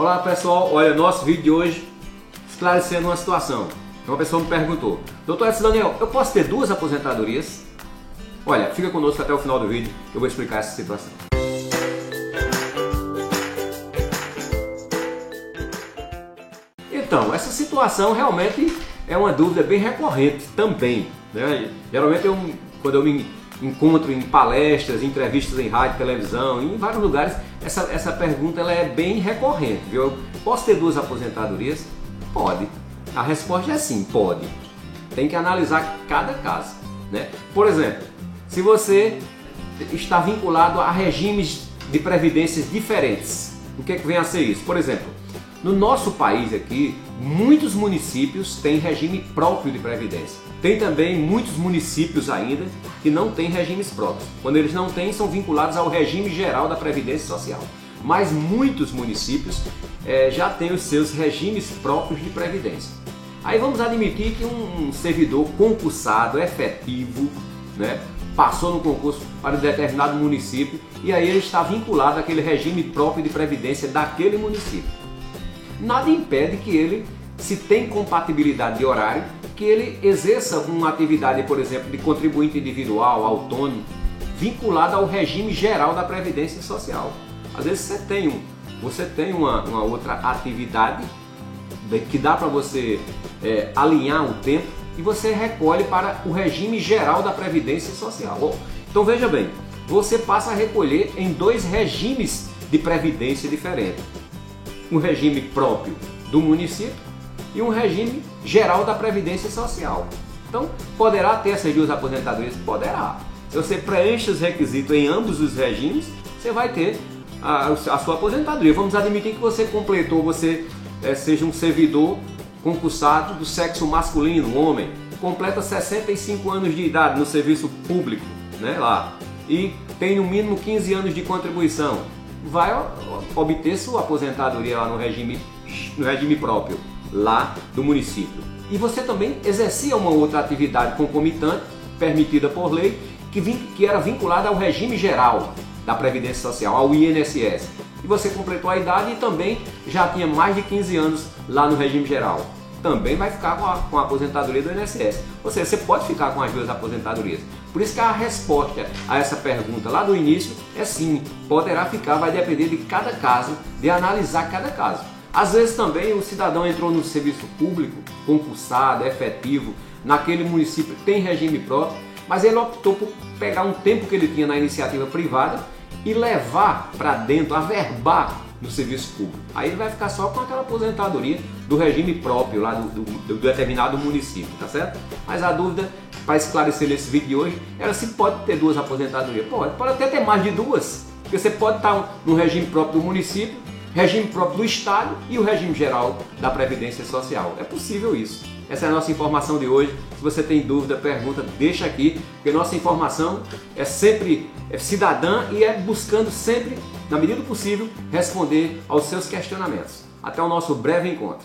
Olá pessoal, olha, nosso vídeo de hoje esclarecendo uma situação. Uma pessoa me perguntou, doutor Edson Daniel, eu posso ter duas aposentadorias? Olha, fica conosco até o final do vídeo eu vou explicar essa situação. Então, essa situação realmente é uma dúvida bem recorrente também. Né? Geralmente eu, quando eu me encontro em palestras, entrevistas em rádio, televisão, em vários lugares, essa, essa pergunta ela é bem recorrente. Viu? Posso ter duas aposentadorias? Pode. A resposta é sim, pode. Tem que analisar cada caso. Né? Por exemplo, se você está vinculado a regimes de previdências diferentes, o que, é que vem a ser isso? Por exemplo, no nosso país aqui, muitos municípios têm regime próprio de previdência. Tem também muitos municípios ainda que não têm regimes próprios. Quando eles não têm, são vinculados ao regime geral da Previdência Social. Mas muitos municípios é, já têm os seus regimes próprios de previdência. Aí vamos admitir que um servidor concursado, efetivo, né, passou no concurso para um determinado município e aí ele está vinculado àquele regime próprio de previdência daquele município nada impede que ele, se tem compatibilidade de horário, que ele exerça uma atividade, por exemplo, de contribuinte individual, autônomo, vinculada ao regime geral da Previdência Social. Às vezes você tem, um, você tem uma, uma outra atividade que dá para você é, alinhar o tempo e você recolhe para o regime geral da Previdência Social. Então veja bem, você passa a recolher em dois regimes de previdência diferentes um regime próprio do município e um regime geral da Previdência Social. Então, poderá ter essas duas aposentadorias? Poderá. Se você preenche os requisitos em ambos os regimes, você vai ter a, a sua aposentadoria. Vamos admitir que você completou, você é, seja um servidor concursado do sexo masculino, homem, completa 65 anos de idade no serviço público, né, lá, e tem no mínimo 15 anos de contribuição vai obter sua aposentadoria lá no regime, no regime próprio, lá do município. E você também exercia uma outra atividade concomitante, permitida por lei, que, que era vinculada ao regime geral da Previdência Social, ao INSS. E você completou a idade e também já tinha mais de 15 anos lá no regime geral também vai ficar com a, com a aposentadoria do INSS. Ou seja, você pode ficar com as duas aposentadorias. Por isso que a resposta a essa pergunta lá do início é sim, poderá ficar, vai depender de cada caso, de analisar cada caso. Às vezes também o cidadão entrou no serviço público, concursado, efetivo, naquele município tem regime próprio, mas ele optou por pegar um tempo que ele tinha na iniciativa privada e levar para dentro, averbar no serviço público. Aí ele vai ficar só com aquela aposentadoria do regime próprio lá do, do, do determinado município, tá certo? Mas a dúvida para esclarecer nesse vídeo de hoje era se pode ter duas aposentadorias. Pode, pode até ter mais de duas, porque você pode estar no regime próprio do município, regime próprio do Estado e o regime geral da Previdência Social. É possível isso. Essa é a nossa informação de hoje. Se você tem dúvida, pergunta, deixa aqui, porque nossa informação é sempre é cidadã e é buscando sempre, na medida do possível, responder aos seus questionamentos. Até o nosso breve encontro.